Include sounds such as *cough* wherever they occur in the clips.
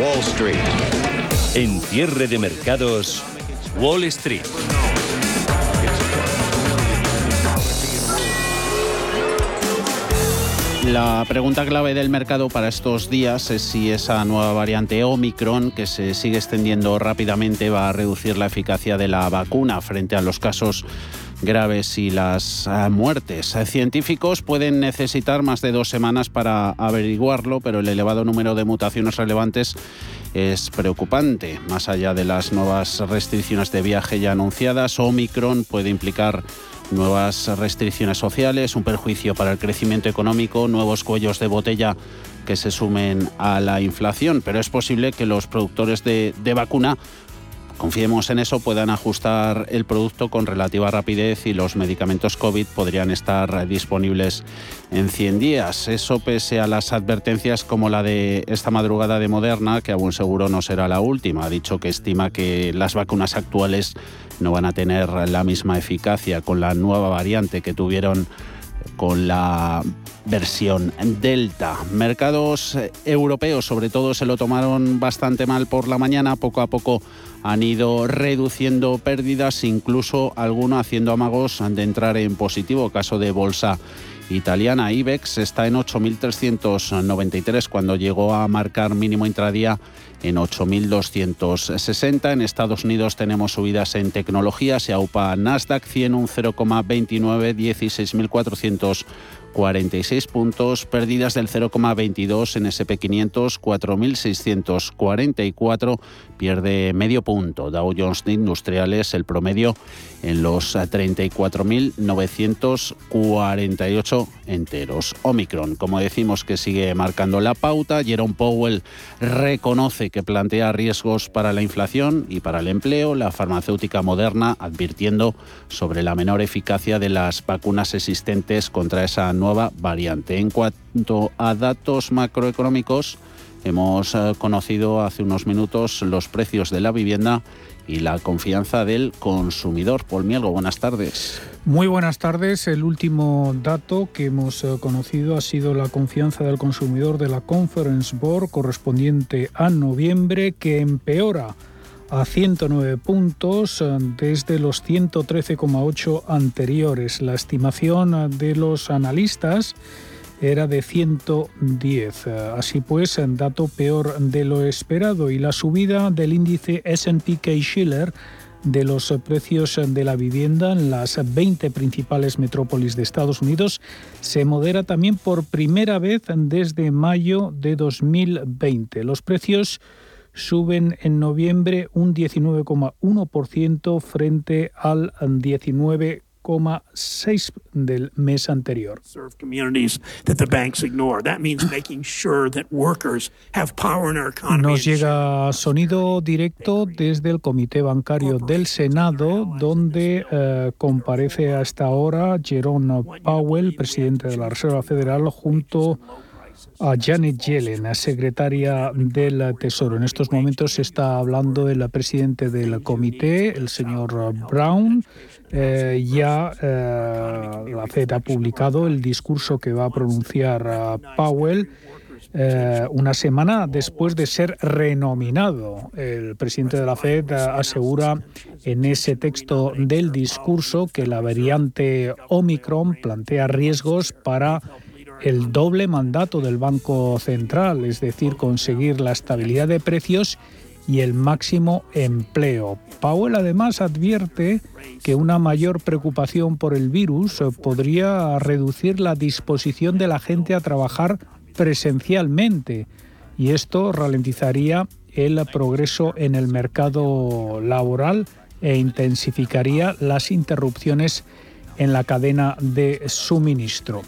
Wall Street. En cierre de mercados, Wall Street. La pregunta clave del mercado para estos días es si esa nueva variante Omicron, que se sigue extendiendo rápidamente, va a reducir la eficacia de la vacuna frente a los casos graves y las ah, muertes. Científicos pueden necesitar más de dos semanas para averiguarlo, pero el elevado número de mutaciones relevantes es preocupante. Más allá de las nuevas restricciones de viaje ya anunciadas, Omicron puede implicar nuevas restricciones sociales, un perjuicio para el crecimiento económico, nuevos cuellos de botella que se sumen a la inflación, pero es posible que los productores de, vacuna confiemos en eso, puedan ajustar el producto con relativa rapidez y los medicamentos COVID podrían estar disponibles en 100 días. Eso pese a las advertencias como la de esta madrugada de Moderna, que aún seguro no será la última. Ha dicho que estima que las vacunas actuales no van a tener la misma eficacia con la nueva variante que tuvieron con la versión Delta. Mercados europeos sobre todo se lo tomaron bastante mal por la mañana, poco a poco han ido reduciendo pérdidas, incluso alguno haciendo amagos de entrar en positivo, caso de bolsa italiana. IBEX está en 8.393 cuando llegó a marcar mínimo intradía en 8.260. En Estados Unidos tenemos subidas en tecnología. Se aupa Nasdaq 100 un 0,29, 16.400 46 puntos, pérdidas del 0,22 en SP500, 4.644, pierde medio punto. Dow Jones de Industriales, el promedio en los 34.948 enteros. Omicron, como decimos, que sigue marcando la pauta. Jerome Powell reconoce que plantea riesgos para la inflación y para el empleo. La farmacéutica moderna advirtiendo sobre la menor eficacia de las vacunas existentes contra esa nueva variante. En cuanto a datos macroeconómicos, hemos eh, conocido hace unos minutos los precios de la vivienda y la confianza del consumidor. Paul Mielgo, buenas tardes. Muy buenas tardes. El último dato que hemos eh, conocido ha sido la confianza del consumidor de la Conference Board correspondiente a noviembre que empeora a 109 puntos eh, desde los 113,8 anteriores. La estimación de los analistas era de 110. Eh, así pues, dato peor de lo esperado y la subida del índice S&P Schiller de los precios de la vivienda en las 20 principales metrópolis de Estados Unidos se modera también por primera vez desde mayo de 2020. Los precios suben en noviembre un 19,1% frente al 19,6 del mes anterior. Nos llega sonido directo desde el Comité Bancario del Senado, donde eh, comparece hasta ahora Jerome Powell, presidente de la Reserva Federal, junto a Janet Yellen, secretaria del Tesoro. En estos momentos se está hablando del presidente del comité, el señor Brown. Eh, ya eh, la Fed ha publicado el discurso que va a pronunciar Powell. Eh, una semana después de ser renominado. El presidente de la Fed asegura en ese texto del discurso que la variante Omicron plantea riesgos para el doble mandato del Banco Central, es decir, conseguir la estabilidad de precios y el máximo empleo. Powell además advierte que una mayor preocupación por el virus podría reducir la disposición de la gente a trabajar presencialmente y esto ralentizaría el progreso en el mercado laboral e intensificaría las interrupciones en la cadena de suministro.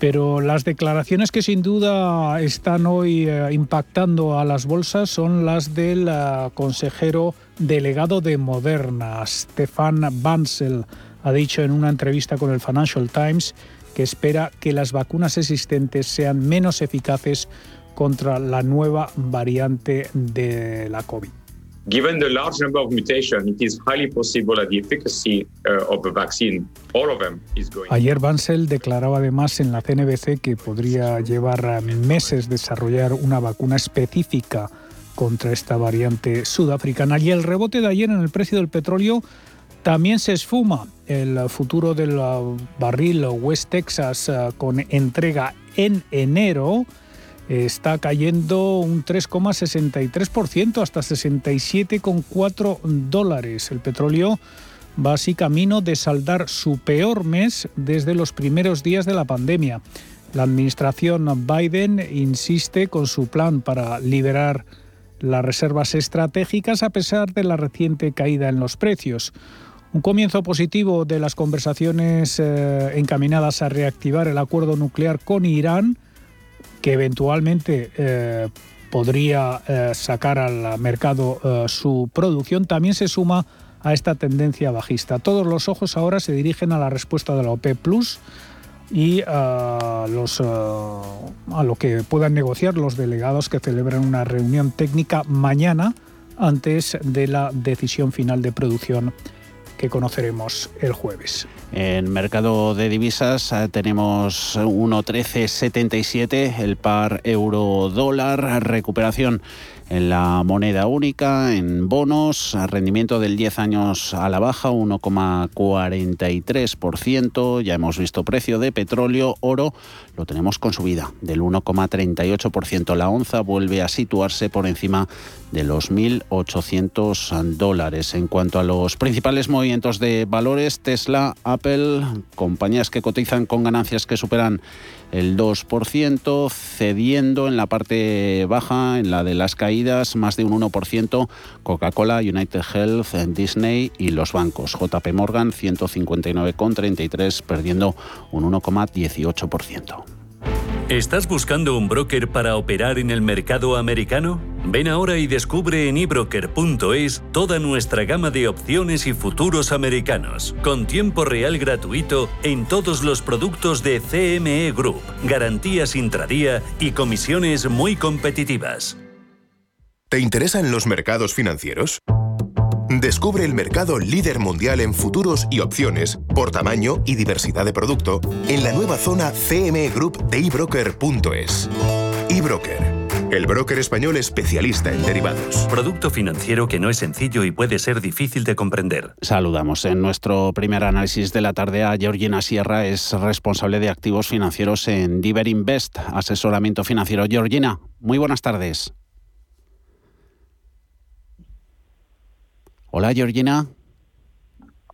Pero las declaraciones que sin duda están hoy eh, impactando a las bolsas son las del eh, consejero delegado de Moderna, Stefan Bansel. Ha dicho en una entrevista con el Financial Times que espera que las vacunas existentes sean menos eficaces contra la nueva variante de la COVID. Given the large number of mutations, it is highly possible that the efficacy uh, of the vaccine, all of them, is going. Ayer Bansel declaraba además en la CNBC que podría llevar meses desarrollar una vacuna específica contra esta variante sudafricana. Y el rebote de ayer en el precio del petróleo también se esfuma. El futuro del barril West Texas uh, con entrega en enero está cayendo un 3,63% hasta 67,4 dólares. El petróleo va así camino de saldar su peor mes desde los primeros días de la pandemia. La administración Biden insiste con su plan para liberar las reservas estratégicas a pesar de la reciente caída en los precios. Un comienzo positivo de las conversaciones eh, encaminadas a reactivar el acuerdo nuclear con Irán que eventualmente eh, podría eh, sacar al mercado eh, su producción, también se suma a esta tendencia bajista. Todos los ojos ahora se dirigen a la respuesta de la OPEP Plus y los, a lo que puedan negociar los delegados que celebran una reunión técnica mañana antes de la decisión final de producción que conoceremos el jueves. En mercado de divisas eh, tenemos 1.1377 el par euro-dólar, recuperación en la moneda única, en bonos, rendimiento del 10 años a la baja, 1,43%. Ya hemos visto precio de petróleo, oro, lo tenemos con subida del 1,38%. La onza vuelve a situarse por encima de los 1.800 dólares. En cuanto a los principales movimientos de valores, Tesla, Apple, compañías que cotizan con ganancias que superan el 2%, cediendo en la parte baja, en la de las caídas, más de un 1%, Coca-Cola, United Health, Disney y los bancos. JP Morgan, 159,33, perdiendo un 1,18%. ¿Estás buscando un broker para operar en el mercado americano? Ven ahora y descubre en ebroker.es toda nuestra gama de opciones y futuros americanos, con tiempo real gratuito en todos los productos de CME Group, garantías intradía y comisiones muy competitivas. ¿Te interesan los mercados financieros? Descubre el mercado líder mundial en futuros y opciones por tamaño y diversidad de producto en la nueva zona CME Group de ebroker.es. eBroker, el broker español especialista en derivados. Producto financiero que no es sencillo y puede ser difícil de comprender. Saludamos en nuestro primer análisis de la tarde a Georgina Sierra, es responsable de activos financieros en Diver Invest, asesoramiento financiero. Georgina, muy buenas tardes. Hola, Georgina.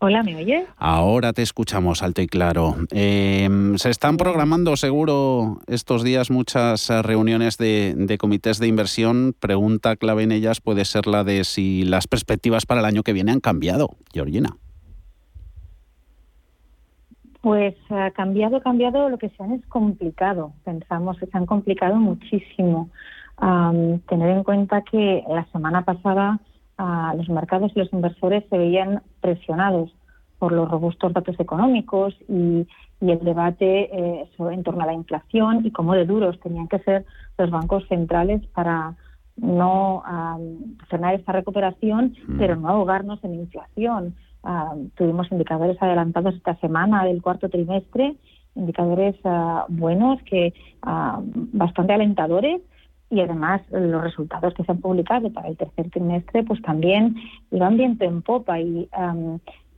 Hola, ¿me oyes? Ahora te escuchamos alto y claro. Em, se están programando seguro estos días muchas eh, reuniones de, de, comités de inversión. Pregunta clave en ellas puede ser la de si las perspectivas para el año que viene han cambiado, Georgina. Pues ha cambiado, cambiado, lo que se han es complicado. Pensamos que se han complicado muchísimo. Um, tener en cuenta que la semana pasada los mercados y los inversores se veían presionados por los robustos datos económicos y, el debate eh, en torno a la inflación y cómo de duros tenían que ser los bancos centrales para no frenar esta recuperación, mm. pero no ahogarnos en inflación. tuvimos indicadores adelantados esta semana del cuarto trimestre, indicadores ah, buenos, que ah, bastante alentadores, y además los resultados que se han publicado para el tercer trimestre pues también iban viento en popa y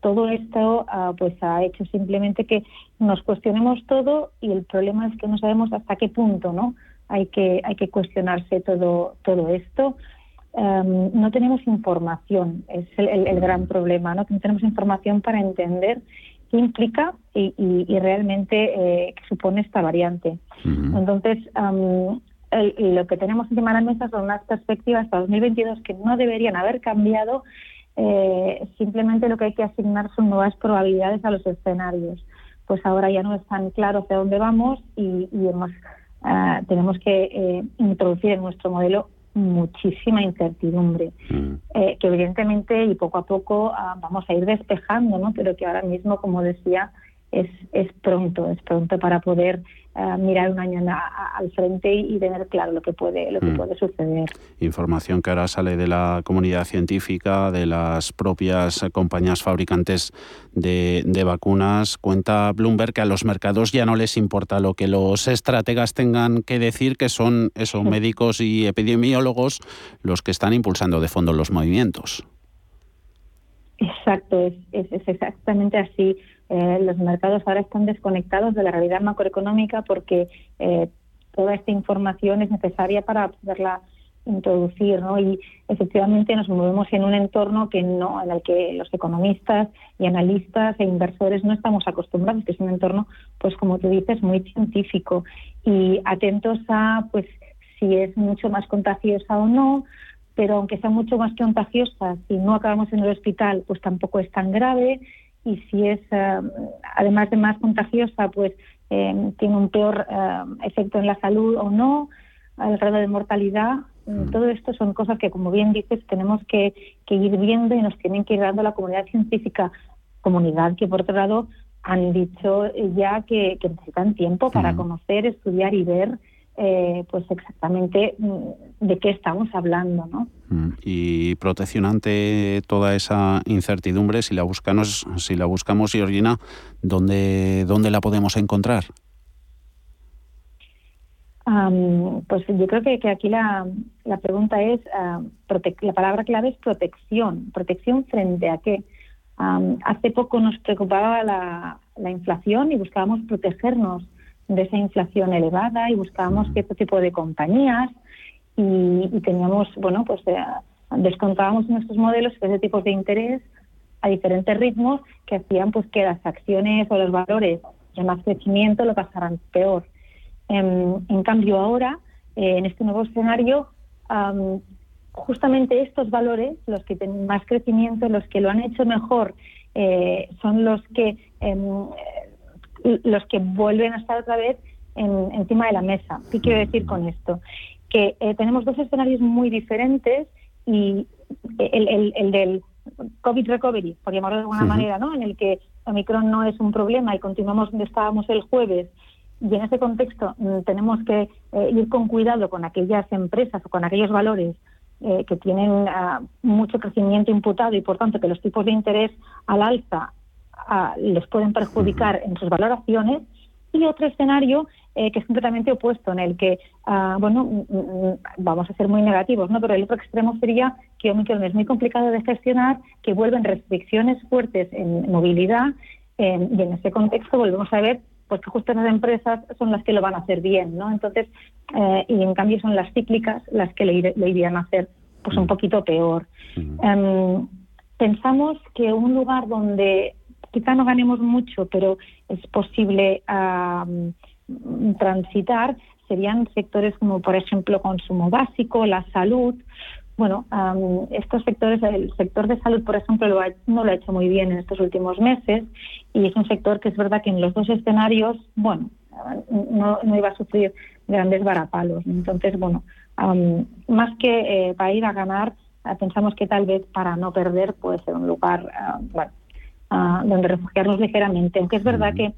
todo esto uh, pues ha hecho simplemente que nos cuestionemos todo y el problema es que no sabemos hasta qué punto no hay que hay que cuestionarse todo todo esto. No tenemos información es el, gran problema no tenemos información para entender qué implica y, y, realmente eh, qué supone esta variante. Entonces lo que tenemos encima de la mesa son unas perspectivas para 2022 que no deberían haber cambiado. Eh, simplemente lo que hay que asignar son nuevas probabilidades a los escenarios. Pues ahora ya no es tan claro hacia dónde vamos y, hemos, ah, tenemos que eh, introducir en nuestro modelo muchísima incertidumbre, mm. eh, que evidentemente y poco a poco ah, vamos a ir despejando, ¿no? pero que ahora mismo, como decía, es, es pronto, es pronto para poder eh, mirar un año al frente y, tener claro lo que puede lo que mm. puede suceder. Información que ahora sale de la comunidad científica, de las propias compañías fabricantes de, vacunas. Cuenta Bloomberg que a los mercados ya no les importa lo que los estrategas tengan que decir, que son esos médicos y epidemiólogos los que están impulsando de fondo los movimientos. Exacto, es, es exactamente así. Eh, los mercados ahora están desconectados de la realidad macroeconómica porque eh, toda esta información es necesaria para poderla introducir, ¿no? Y efectivamente nos movemos en un entorno que no, en el que los economistas y analistas e inversores no estamos acostumbrados, que es un entorno, pues como tú dices, muy científico y atentos a, pues, si es mucho más contagiosa o no, pero aunque sea mucho más contagiosa, si no acabamos en el hospital, pues tampoco es tan grave y si es, eh, además de más contagiosa, pues eh, tiene un peor eh, efecto en la salud o no, el grado de mortalidad. Mm. Todo esto son cosas que, como bien dices, tenemos que, ir viendo y nos tienen que ir dando la comunidad científica, comunidad que, por otro lado, han dicho ya que, necesitan tiempo para mm. conocer, estudiar y ver eh, pues exactamente mm, de qué estamos hablando, ¿no? Mm, y protección ante toda esa incertidumbre, si la buscamos, si la buscamos, Georgina, ¿dónde, dónde la podemos encontrar? pues yo creo que, aquí la, la, pregunta es, la palabra clave es protección. ¿Protección frente a qué? hace poco nos preocupaba la, la inflación y buscábamos protegernos de esa inflación elevada y buscábamos cierto tipo de compañías y, teníamos, bueno, pues eh, descontábamos nuestros modelos ese tipos de interés a diferentes ritmos que hacían pues que las acciones o los valores de más crecimiento lo pasaran peor. En, cambio ahora, eh, en este nuevo escenario, justamente estos valores, los que tienen más crecimiento, los que lo han hecho mejor, eh, son los que em, los que vuelven a estar otra vez encima de la mesa. ¿Qué quiero decir con esto? Que eh, tenemos dos escenarios muy diferentes y el, el, del COVID recovery, por llamarlo de alguna manera, ¿no? en el que Omicron no es un problema y continuamos donde estábamos el jueves, y en ese contexto mm, tenemos que eh, ir con cuidado con aquellas empresas o con aquellos valores eh, que tienen ah, mucho crecimiento imputado y por tanto que los tipos de interés al alza les pueden perjudicar en sus valoraciones y otro escenario eh, que es completamente opuesto, en el que, ah, bueno, mm, mm, vamos a ser muy negativos, ¿no? Pero el otro extremo sería que Omicron es muy complicado de gestionar, que vuelven restricciones fuertes en movilidad y en ese contexto volvemos a ver pues que justo las empresas son las que lo van a hacer bien, ¿no? Entonces, eh, y en cambio son las cíclicas las que le, irían a hacer pues un poquito peor. Em, pensamos que un lugar donde quizá no ganemos mucho, pero es posible transitar, serían sectores como, por ejemplo, consumo básico, la salud. Bueno, estos sectores, el sector de salud, por ejemplo, no lo ha hecho muy bien en estos últimos meses y es un sector que es verdad que en los dos escenarios, bueno, no, iba a sufrir grandes varapalos. Entonces, bueno, más que eh, para ir a ganar, pensamos que tal vez para no perder puede ser un lugar, bueno, donde refugiarnos ligeramente. Aunque es verdad que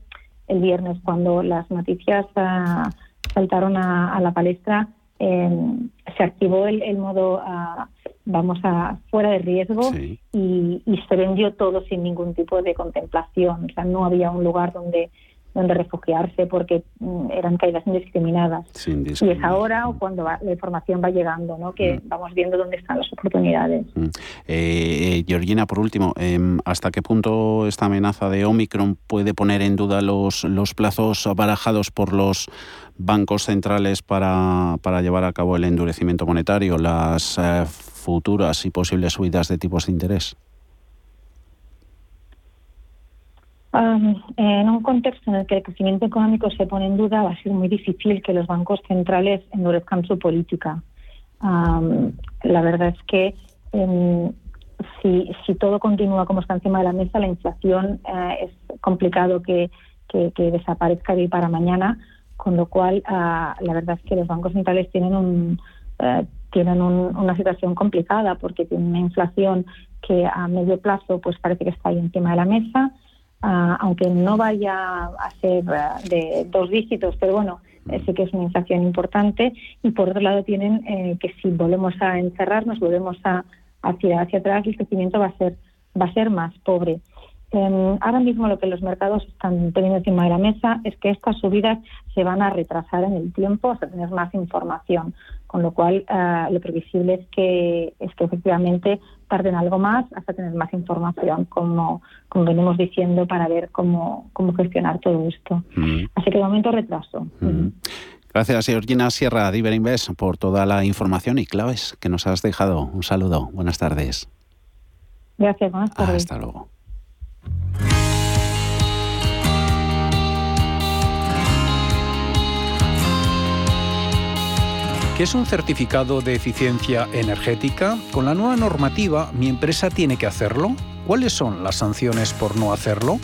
el viernes, cuando las noticias ah, saltaron a, la palestra, em, se activó el, modo, ah, vamos a fuera de riesgo y, y, se vendió todo sin ningún tipo de contemplación. O sea, no había un lugar donde donde refugiarse porque mm, eran caídas indiscriminadas. Y es ahora o cuando la información va llegando, ¿no? que mm. vamos viendo dónde están las oportunidades. Mm. Eh, Georgina, por último, em, ¿hasta qué punto esta amenaza de Omicron puede poner en duda los, los plazos barajados por los bancos centrales para, para llevar a cabo el endurecimiento monetario, las eh, futuras y posibles subidas de tipos de interés? En un contexto en el que el crecimiento económico se pone en duda, va a ser muy difícil que los bancos centrales endurezcan su política. la verdad es que em, si, todo continúa como está encima de la mesa, la inflación eh, es complicado que, desaparezca de hoy para mañana, con lo cual ah, la verdad es que los bancos centrales tienen un, eh, tienen una situación complicada porque tienen una inflación que a medio plazo pues parece que está ahí encima de la mesa ah, aunque no vaya a ser ah, de dos dígitos, pero bueno, eh, sé que es una inflación importante. Y por otro lado tienen eh, que si volvemos a encerrarnos, volvemos a hacia, hacia atrás, el crecimiento va a ser va a ser más pobre. Em, ahora mismo lo que los mercados están teniendo encima de la mesa es que estas subidas se van a retrasar en el tiempo hasta tener más información, con lo cual eh, lo previsible es que es que efectivamente tarden algo más hasta tener más información, como, como venimos diciendo, para ver cómo, cómo gestionar todo esto. Mm. Así que de momento retraso. Mm. Gracias, Georgina Sierra, de por toda la información y claves que nos has dejado. Un saludo. Buenas tardes. Gracias, buenas tardes. Hasta luego. ¿Qué es un certificado de eficiencia energética? Con la nueva normativa, ¿mi empresa tiene que hacerlo? ¿Cuáles son las sanciones por no hacerlo?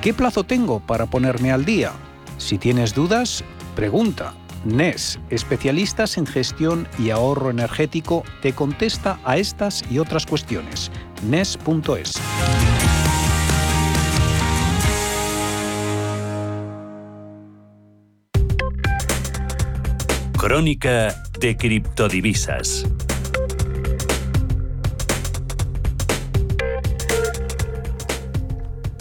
¿Qué plazo tengo para ponerme al día? Si tienes dudas, pregunta. NES, especialistas en gestión y ahorro energético, te contesta a estas y otras cuestiones. NES.es. Crónica de criptodivisas.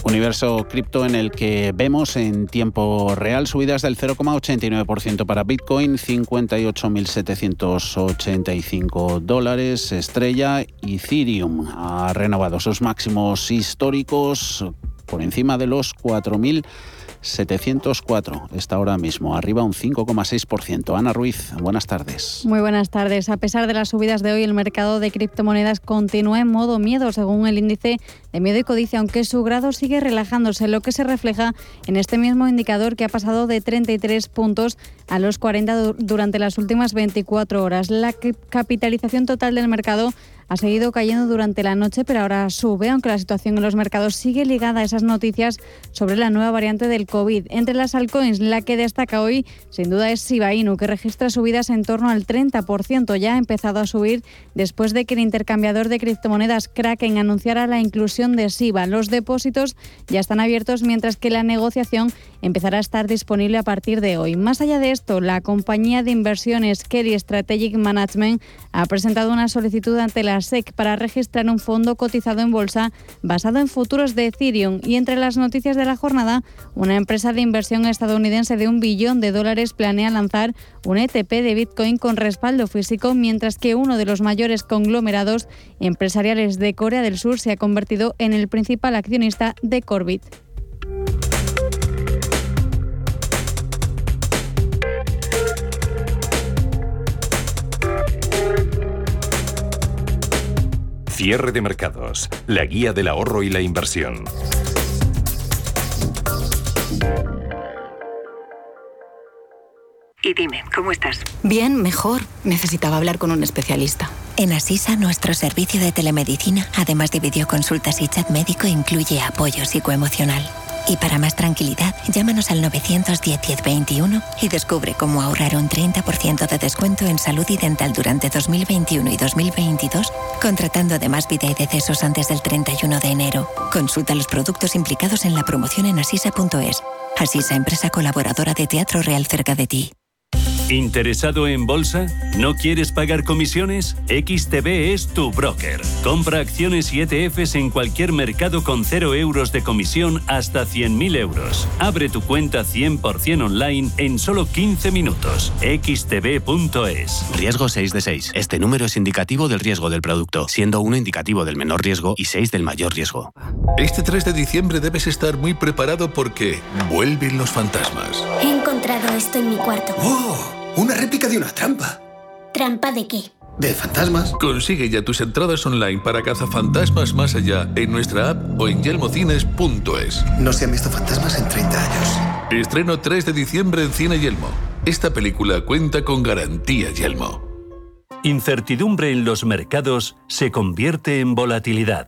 Universo cripto en el que vemos en tiempo real subidas del 0,89% para Bitcoin, 58.785 dólares. Estrella Ethereum ha renovado sus máximos históricos por encima de los 4.000 704 está ahora mismo, arriba un 5,6%. Ana Ruiz, buenas tardes. Muy buenas tardes. A pesar de las subidas de hoy, el mercado de criptomonedas continúa en modo miedo, según el índice de miedo y codicia, aunque su grado sigue relajándose, lo que se refleja en este mismo indicador que ha pasado de 33 puntos a los 40 durante las últimas 24 horas. La capitalización total del mercado ha seguido cayendo durante la noche, pero ahora sube, aunque la situación en los mercados sigue ligada a esas noticias sobre la nueva variante del COVID. Entre las altcoins, la que destaca hoy, sin duda, es Shiba Inu, que registra subidas en torno al 30%. Ya ha empezado a subir después de que el intercambiador de criptomonedas Kraken anunciara la inclusión de Shiba. Los depósitos ya están abiertos, mientras que la negociación empezará a estar disponible a partir de hoy. Más allá de esto, la compañía de inversiones Kelly Strategic Management ha presentado una solicitud ante la SEC para registrar un fondo cotizado en bolsa basado en futuros de Ethereum. Y entre las noticias de la jornada, una empresa de inversión estadounidense de un billón de dólares planea lanzar un ETP de Bitcoin con respaldo físico, mientras que uno de los mayores conglomerados empresariales de Corea del Sur se ha convertido en el principal accionista de Corbit. Cierre de mercados, la guía del ahorro y la inversión. Y dime, ¿cómo estás? Bien, mejor. Necesitaba hablar con un especialista. En Asisa, nuestro servicio de telemedicina, además de videoconsultas y chat médico, incluye apoyo psicoemocional. Y para más tranquilidad, llámanos al 910-1021 y descubre cómo ahorrar un 30% de descuento en salud y dental durante 2021 y 2022, contratando además vida y decesos antes del 31 de enero. Consulta los productos implicados en la promoción en asisa.es. Asisa, empresa colaboradora de Teatro Real cerca de ti. ¿Interesado en bolsa? ¿No quieres pagar comisiones? XTB es tu broker. Compra acciones y ETFs en cualquier mercado con 0 euros de comisión hasta 100.000 euros. Abre tu cuenta 100% online en solo 15 minutos. xtb.es. Riesgo 6 de 6. Este número es indicativo del riesgo del producto, siendo 1 indicativo del menor riesgo y 6 del mayor riesgo. Este 3 de diciembre debes estar muy preparado porque vuelven los fantasmas. He encontrado esto en mi cuarto. ¡Oh! Una réplica de una trampa. ¿Trampa de qué? De fantasmas. Consigue ya tus entradas online para cazafantasmas más allá en nuestra app o en yelmocines.es. No se han visto fantasmas en 30 años. Estreno 3 de diciembre en Cine Yelmo. Esta película cuenta con garantía Yelmo. Incertidumbre en los mercados se convierte en volatilidad.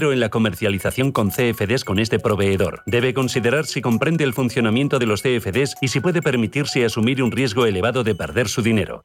en la comercialización con CFDs con este proveedor. Debe considerar si comprende el funcionamiento de los CFDs y si puede permitirse asumir un riesgo elevado de perder su dinero.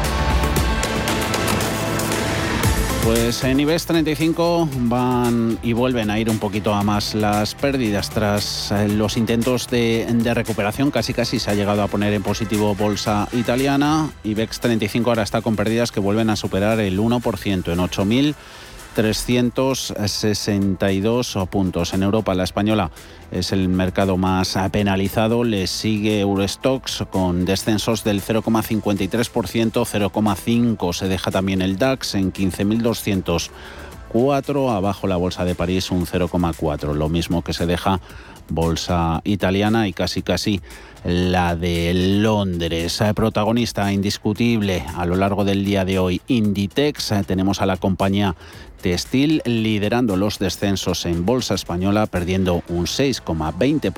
Pues en IBEX 35 van y vuelven a ir un poquito a más las pérdidas tras eh, los intentos de, recuperación. Casi casi se ha llegado a poner en positivo bolsa italiana. IBEX 35 ahora está con pérdidas que vuelven a superar el 1% en 8.000. 362 puntos. En Europa, la española es el mercado más penalizado. Le sigue Eurostox con descensos del 0,53%, 0,5% se deja también el DAX en 15.204. Abajo la bolsa de París un 0,4%, lo mismo que se deja bolsa italiana y casi casi la de Londres. Protagonista indiscutible a lo largo del día de hoy, Inditex. Tenemos a la compañía textil liderando los descensos en bolsa española, perdiendo un 6,20%,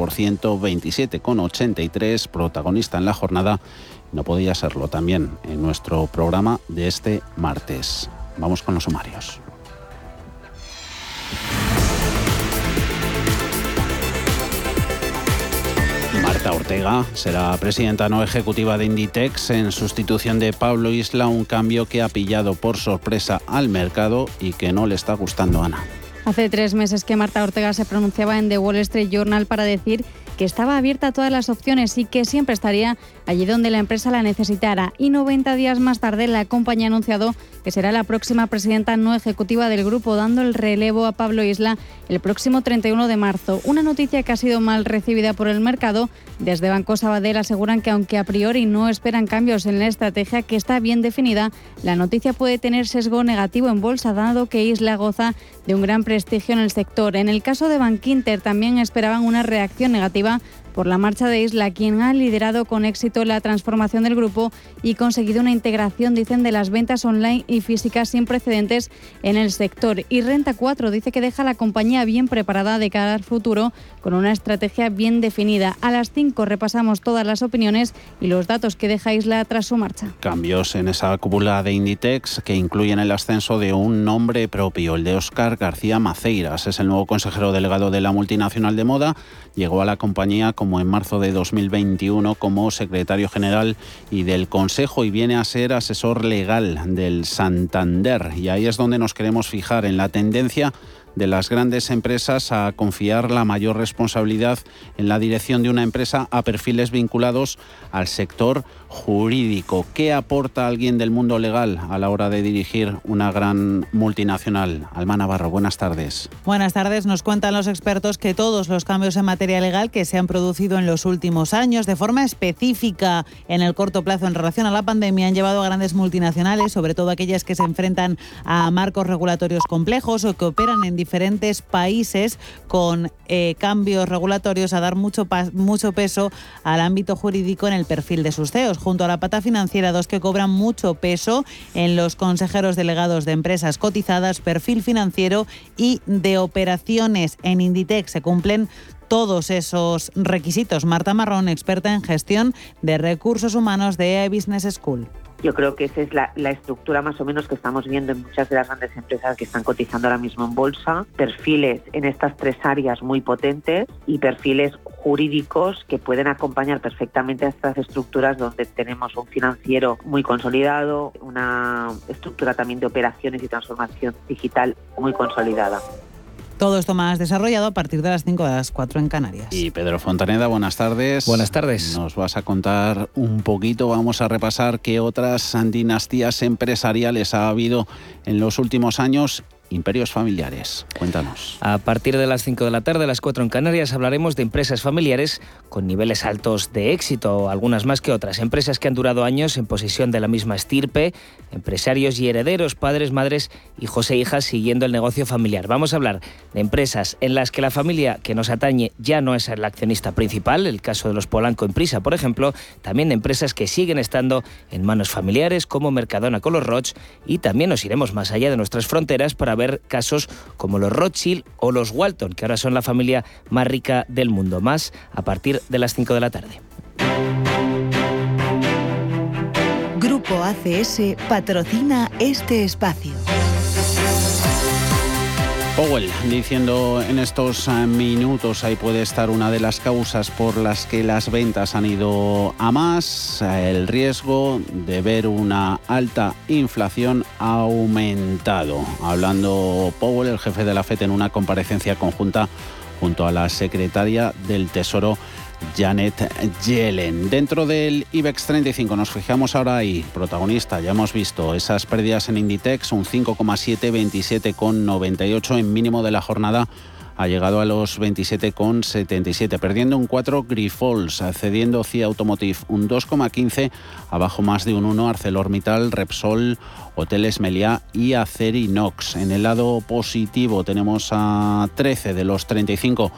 27,83%, protagonista en la jornada. No podía serlo también en nuestro programa de este martes. Vamos con los sumarios. Marta Ortega será presidenta no ejecutiva de Inditex en sustitución de Pablo Isla, un cambio que ha pillado por sorpresa al mercado y que no le está gustando a Ana. Hace tres meses que Marta Ortega se pronunciaba en The Wall Street Journal para decir que estaba abierta a todas las opciones y que siempre estaría allí donde la empresa la necesitara. Y 90 días más tarde, la compañía ha anunciado que será la próxima presidenta no ejecutiva del grupo, dando el relevo a Pablo Isla el próximo 31 de marzo. Una noticia que ha sido mal recibida por el mercado. Desde Banco Sabadell aseguran que aunque a priori no esperan cambios en la estrategia que está bien definida, la noticia puede tener sesgo negativo en bolsa, dado que Isla goza de un gran prestigio en el sector. En el caso de Bankinter también esperaban una reacción negativa por la marcha de Isla, quien ha liderado con éxito la transformación del grupo y conseguido una integración, dicen, de las ventas online y físicas sin precedentes en el sector. Y Renta 4 dice que deja la compañía bien preparada de cara al futuro con una estrategia bien definida. A las 5 repasamos todas las opiniones y los datos que deja Isla tras su marcha. Cambios en esa cúpula de Inditex que incluyen el ascenso de un nombre propio, el de Óscar García Maceiras. Es el nuevo consejero delegado de la multinacional de moda. Llegó a la compañía como en marzo de 2021 como secretario general y del Consejo y viene a ser asesor legal del Santander. Y ahí es donde nos queremos fijar en la tendencia de las grandes empresas a confiar la mayor responsabilidad en la dirección de una empresa a perfiles vinculados al sector jurídico. ¿Qué aporta alguien del mundo legal a la hora de dirigir una gran multinacional? Alma Navarro, buenas tardes. Buenas tardes. Nos cuentan los expertos que todos los cambios en materia legal que se han producido en los últimos años de forma específica en el corto plazo en relación a la pandemia han llevado a grandes multinacionales, sobre todo aquellas que se enfrentan a marcos regulatorios complejos o que operan en diferentes países con eh, cambios regulatorios a dar mucho, mucho peso al ámbito jurídico en el perfil de sus CEOs, junto a la pata financiera, dos que cobran mucho peso en los consejeros delegados de empresas cotizadas, perfil financiero y de operaciones. En Inditex se cumplen todos esos requisitos. Marta Marrón, experta en gestión de recursos humanos de Business School Yo creo que esa es la, estructura más o menos que estamos viendo en muchas de las grandes empresas que están cotizando ahora mismo en bolsa. Perfiles en estas tres áreas muy potentes y perfiles jurídicos que pueden acompañar perfectamente a estas estructuras donde tenemos un financiero muy consolidado, una estructura también de operaciones y transformación digital muy consolidada. Todo esto más desarrollado a partir de las 5 de las 4 en Canarias. Y Pedro Fontaneda, buenas tardes. Buenas tardes. Nos vas a contar un poquito, vamos a repasar qué otras dinastías empresariales ha habido en los últimos años imperios familiares. Cuéntanos. A partir de las 5 de la tarde, a las 4 en Canarias, hablaremos de empresas familiares con niveles altos de éxito, algunas más que otras. Empresas que han durado años en posesión de la misma estirpe, empresarios y herederos, padres, madres, hijos e hijas siguiendo el negocio familiar. Vamos a hablar de empresas en las que la familia que nos atañe ya no es el accionista principal, el caso de los Polanco en Prisa, por ejemplo, también de empresas que siguen estando en manos familiares como Mercadona con los y también nos iremos más allá de nuestras fronteras para ver casos como los Rothschild o los Walton, que ahora son la familia más rica del mundo. Más a partir de las 5 de la tarde. Grupo ACS patrocina este espacio. Powell diciendo en estos eh, minutos ahí puede estar una de las causas por las que las ventas han ido a más, el riesgo de ver una alta inflación ha aumentado. Hablando Powell, el jefe de la FED en una comparecencia conjunta junto a la secretaria del Tesoro Janet Yellen. Dentro del IBEX 35 nos fijamos ahora ahí, protagonista, ya hemos visto esas pérdidas en Inditex, un 5,7, 27,98 en mínimo de la jornada ha llegado a los 27,77, perdiendo un 4 Grifols, cediendo CIA Automotive un 2,15, abajo más de un 1 ArcelorMittal, Repsol, Hoteles Meliá y Acerinox. En el lado positivo tenemos a 13 de los 35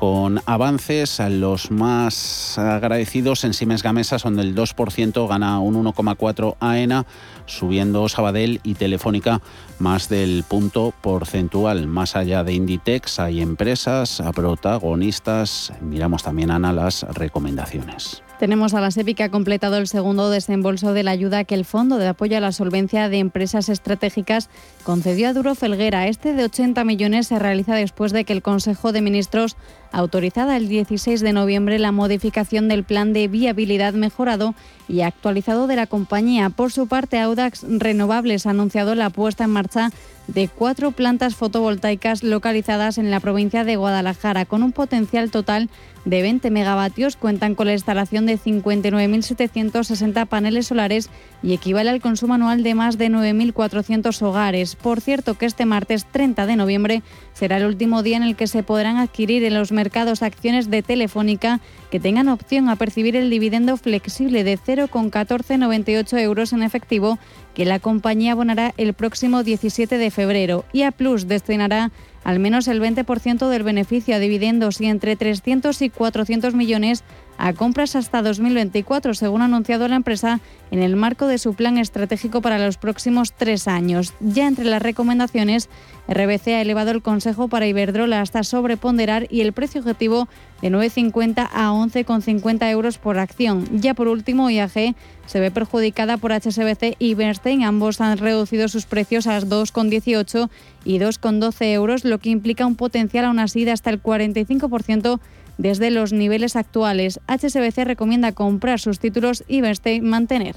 con avances. Los más agradecidos en Siemens Gamesa son del 2%, gana un 1,4 AENA, subiendo Sabadell y Telefónica más del punto porcentual. Más allá de Inditex hay empresas, protagonistas. Miramos también, Ana, las recomendaciones. Tenemos a la SEPI que ha completado el segundo desembolso de la ayuda que el Fondo de Apoyo a la Solvencia de Empresas Estratégicas concedió a Duro Felguera. Este de 80 millones se realiza después de que el Consejo de Ministros autorizada el 16 de noviembre la modificación del plan de viabilidad mejorado y actualizado de la compañía. Por su parte, Audax Renovables ha anunciado la puesta en marcha de cuatro plantas fotovoltaicas localizadas en la provincia de Guadalajara, con un potencial total de 20 megavatios. Cuentan con la instalación de 59.760 paneles solares y equivale al consumo anual de más de 9.400 hogares. Por cierto, que este martes 30 de noviembre será el último día en el que se podrán adquirir en los mercados acciones de Telefónica que tengan opción a percibir el dividendo flexible de 0,1498 euros en efectivo que la compañía abonará el próximo 17 de febrero. Y A Plus destinará al menos el 20% del beneficio a dividendos y entre 300 y 400 millones a compras hasta 2024, según ha anunciado la empresa en el marco de su plan estratégico para los próximos tres años. Ya entre las recomendaciones, RBC ha elevado el consejo para Iberdrola hasta sobreponderar y el precio objetivo de 9,50 a 11,50 euros por acción. Ya por último, IAG se ve perjudicada por HSBC y Bernstein. Ambos han reducido sus precios a 2,18 y 2,12 euros, lo que implica un potencial aún así de hasta el 45% desde los niveles actuales. HSBC recomienda comprar sus títulos y Bernstein mantener.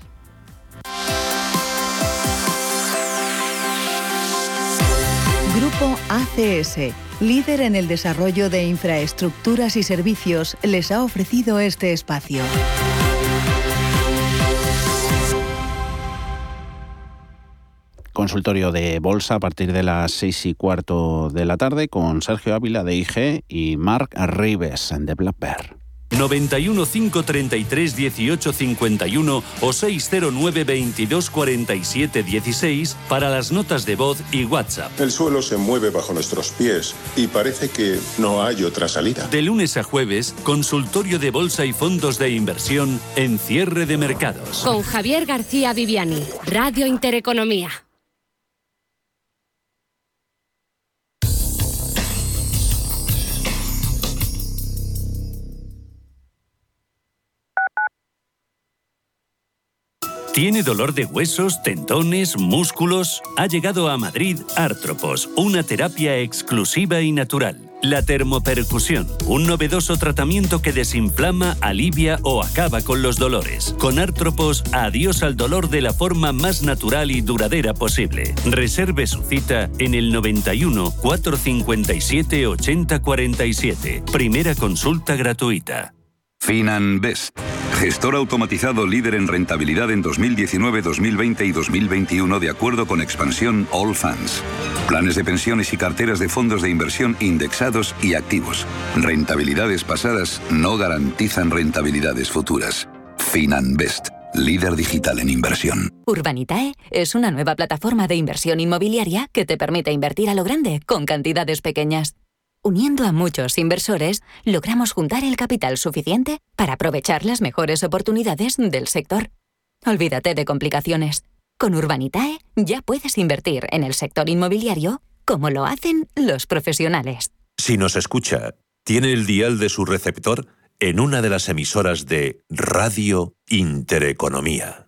Grupo ACS, líder en el desarrollo de infraestructuras y servicios, les ha ofrecido este espacio. Consultorio de bolsa a partir de las seis y cuarto de la tarde con Sergio Ávila de IG y Mark Rives de Black Bear. 91 533 18 51 o 609 22 47 16 para las notas de voz y WhatsApp. El suelo se mueve bajo nuestros pies y parece que no hay otra salida. De lunes a jueves, consultorio de bolsa y fondos de inversión en cierre de mercados. Con Javier García Viviani, Radio Intereconomía. ¿Tiene dolor de huesos, tendones, músculos? Ha llegado a Madrid Artropos, una terapia exclusiva y natural. La termopercusión, un novedoso tratamiento que desinflama, alivia o acaba con los dolores. Con Artropos, adiós al dolor de la forma más natural y duradera posible. Reserve su cita en el 91 457 8047. Primera consulta gratuita. FinanBest, gestor automatizado líder en rentabilidad en 2019, 2020 y 2021 de acuerdo con expansión All. Planes de pensiones y carteras de fondos de inversión indexados y activos. Rentabilidades pasadas no garantizan rentabilidades futuras. FinanBest, líder digital en inversión. Urbanitae es una nueva plataforma de inversión inmobiliaria que te permite invertir a lo grande con cantidades pequeñas. Uniendo a muchos inversores, logramos juntar el capital suficiente para aprovechar las mejores oportunidades del sector. Olvídate de complicaciones. Con Urbanitae ya puedes invertir en el sector inmobiliario como lo hacen los profesionales. Si nos escucha, tiene el dial de su receptor en una de las emisoras de Radio Intereconomía.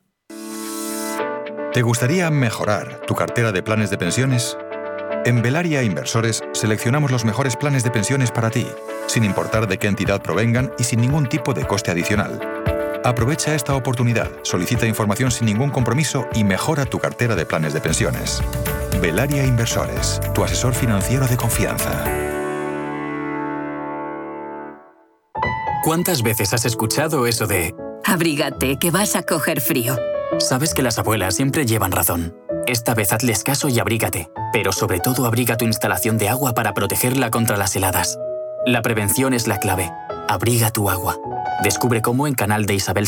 ¿Te gustaría mejorar tu cartera de planes de pensiones? En Velaria Inversores seleccionamos los mejores planes de pensiones para ti, sin importar de qué entidad provengan y sin ningún tipo de coste adicional. Aprovecha esta oportunidad, solicita información sin ningún compromiso y mejora tu cartera de planes de pensiones. Velaria Inversores, tu asesor financiero de confianza. ¿Cuántas veces has escuchado eso de... Abrígate, que vas a coger frío? Sabes que las abuelas siempre llevan razón. Esta vez hazles caso y abrígate, pero sobre todo abriga tu instalación de agua para protegerla contra las heladas. La prevención es la clave. Abriga tu agua. Descubre cómo en canal de Isabel.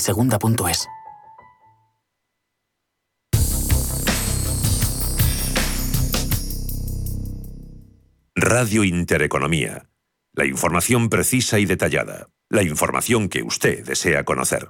Radio Intereconomía. La información precisa y detallada. La información que usted desea conocer.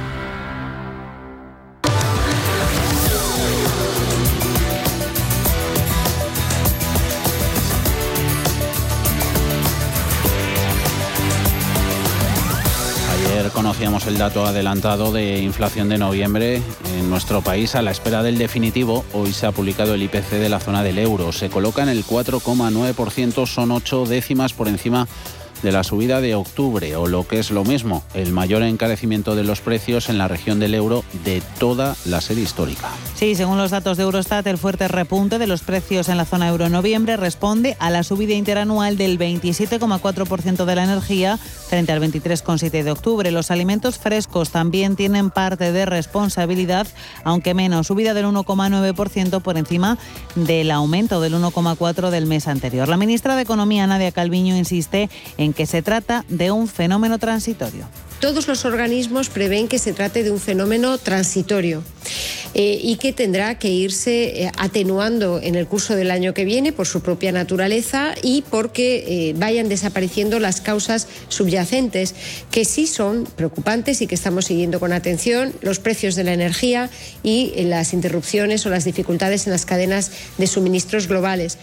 Conocíamos el dato adelantado de inflación de noviembre en nuestro país. A la espera del definitivo, hoy se ha publicado el IPC de la zona del euro. Se coloca en el 4,9%, son ocho décimas por encima de la subida de octubre, o lo que es lo mismo, el mayor encarecimiento de los precios en la región del euro de toda la serie histórica. Sí, según los datos de Eurostat, el fuerte repunte de los precios en la zona euro en noviembre responde a la subida interanual del 27,4% de la energía frente al 23,7% de octubre. Los alimentos frescos también tienen parte de responsabilidad, aunque menos, subida del 1,9% por encima del aumento del 1,4% del mes anterior. La ministra de Economía, Nadia Calviño, insiste en que se trata de un fenómeno transitorio. Todos los organismos prevén que se trate de un fenómeno transitorio eh, y que tendrá que irse eh, atenuando en el curso del año que viene por su propia naturaleza y porque eh, vayan desapareciendo las causas subyacentes que sí son preocupantes y que estamos siguiendo con atención, los precios de la energía y las interrupciones o las dificultades en las cadenas de suministros globales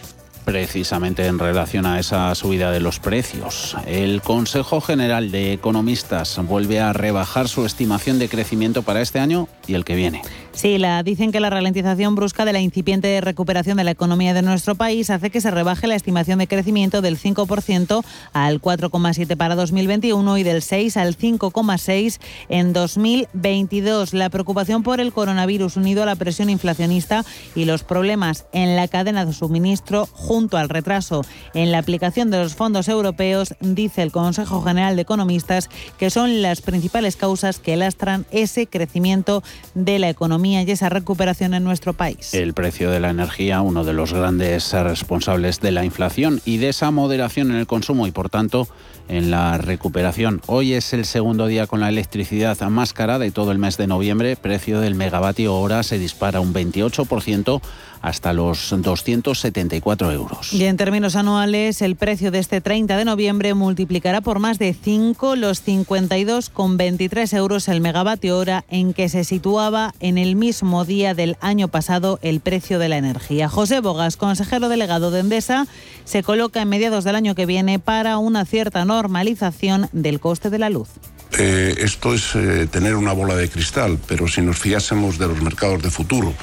precisamente en relación a esa subida de los precios. El Consejo General de Economistas vuelve a rebajar su estimación de crecimiento para este año y el que viene. Sí, la, dicen que la ralentización brusca de la incipiente recuperación de la economía de nuestro país hace que se rebaje la estimación de crecimiento del 5% al 4,7 para 2021 y del 6 al 5,6 en 2022. La preocupación por el coronavirus unido a la presión inflacionista y los problemas en la cadena de suministro junto al retraso en la aplicación de los fondos europeos, dice el Consejo General de Economistas, que son las principales causas que lastran ese crecimiento de la economía y esa recuperación en nuestro país. El precio de la energía, uno de los grandes responsables de la inflación y de esa moderación en el consumo y por tanto en la recuperación. Hoy es el segundo día con la electricidad más cara de todo el mes de noviembre. Precio del megavatio hora se dispara un 28% hasta los 274 euros. Y en términos anuales, el precio de este 30 de noviembre multiplicará por más de 5 los 52,23 euros el megavatio hora en que se situaba en el mismo día del año pasado el precio de la energía. José Bogas, consejero delegado de Endesa, se coloca en mediados del año que viene para una cierta normalización del coste de la luz. Eh, esto es eh, tener una bola de cristal, pero si nos fiásemos de los mercados de futuro,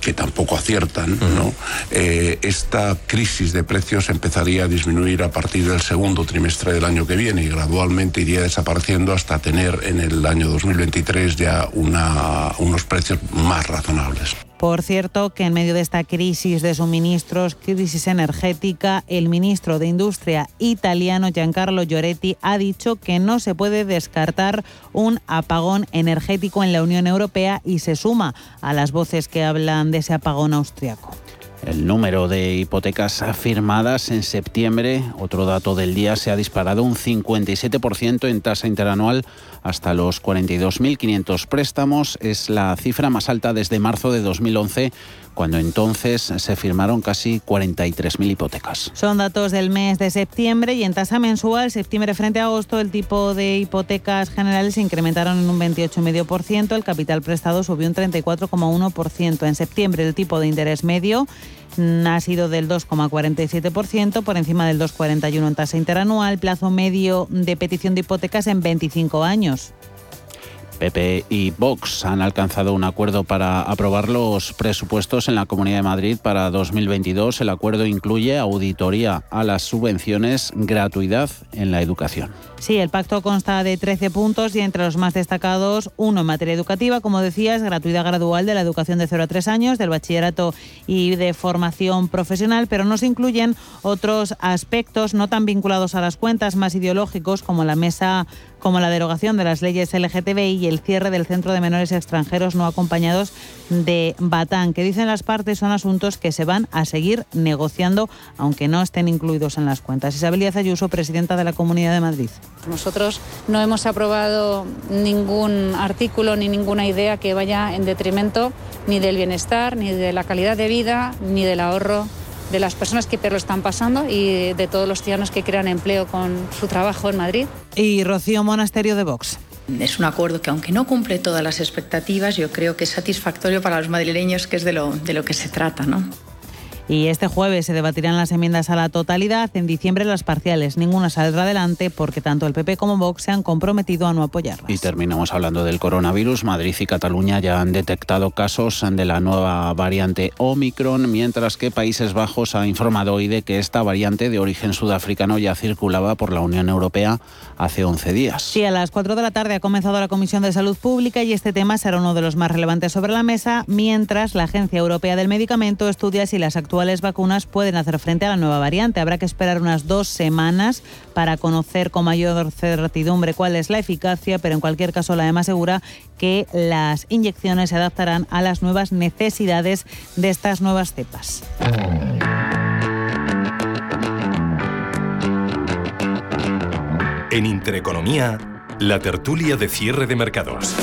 que tampoco aciertan, ¿no? Eh, esta crisis de precios empezaría a disminuir a partir del segundo trimestre del año que viene y gradualmente iría desapareciendo hasta tener en el año 2023 ya una, unos precios más razonables. Por cierto, que en medio de esta crisis de suministros, crisis energética, el ministro de Industria italiano Giancarlo Lloretti ha dicho que no se puede descartar un apagón energético en la Unión Europea y se suma a las voces que hablan de ese apagón austriaco. El número de hipotecas firmadas en septiembre, otro dato del día, se ha disparado un 57% en tasa interanual hasta los 42.500 préstamos. Es la cifra más alta desde marzo de 2011 cuando entonces se firmaron casi 43.000 hipotecas. Son datos del mes de septiembre y en tasa mensual, septiembre frente a agosto, el tipo de hipotecas generales se incrementaron en un 28,5%, el capital prestado subió un 34,1%. En septiembre el tipo de interés medio ha sido del 2,47%, por encima del 2,41% en tasa interanual, plazo medio de petición de hipotecas en 25 años. PP y Vox han alcanzado un acuerdo para aprobar los presupuestos en la Comunidad de Madrid para 2022. El acuerdo incluye auditoría a las subvenciones, gratuidad en la educación. Sí, el pacto consta de 13 puntos y entre los más destacados, uno en materia educativa, como decías, gratuidad gradual de la educación de 0 a 3 años, del bachillerato y de formación profesional, pero no se incluyen otros aspectos no tan vinculados a las cuentas, más ideológicos, como la mesa como la derogación de las leyes LGTBI y el cierre del Centro de Menores Extranjeros no acompañados de Batán, que dicen las partes son asuntos que se van a seguir negociando, aunque no estén incluidos en las cuentas. Isabel Díaz Ayuso, presidenta de la Comunidad de Madrid. Nosotros no hemos aprobado ningún artículo ni ninguna idea que vaya en detrimento ni del bienestar, ni de la calidad de vida, ni del ahorro de las personas que peor lo están pasando y de todos los ciudadanos que crean empleo con su trabajo en Madrid. Y Rocío Monasterio de Vox. Es un acuerdo que, aunque no cumple todas las expectativas, yo creo que es satisfactorio para los madrileños, que es de lo, de lo que se trata, ¿no? Y este jueves se debatirán las enmiendas a la totalidad, en diciembre las parciales. Ninguna saldrá adelante porque tanto el PP como Vox se han comprometido a no apoyarlas. Y terminamos hablando del coronavirus. Madrid y Cataluña ya han detectado casos de la nueva variante Omicron, mientras que Países Bajos ha informado hoy de que esta variante de origen sudafricano ya circulaba por la Unión Europea hace 11 días. Sí, a las 4 de la tarde ha comenzado la Comisión de Salud Pública y este tema será uno de los más relevantes sobre la mesa, mientras la Agencia Europea del Medicamento estudia si las actuales vacunas pueden hacer frente a la nueva variante. Habrá que esperar unas dos semanas para conocer con mayor certidumbre cuál es la eficacia, pero en cualquier caso la EMA asegura que las inyecciones se adaptarán a las nuevas necesidades de estas nuevas cepas. En Intereconomía, la tertulia de cierre de mercados.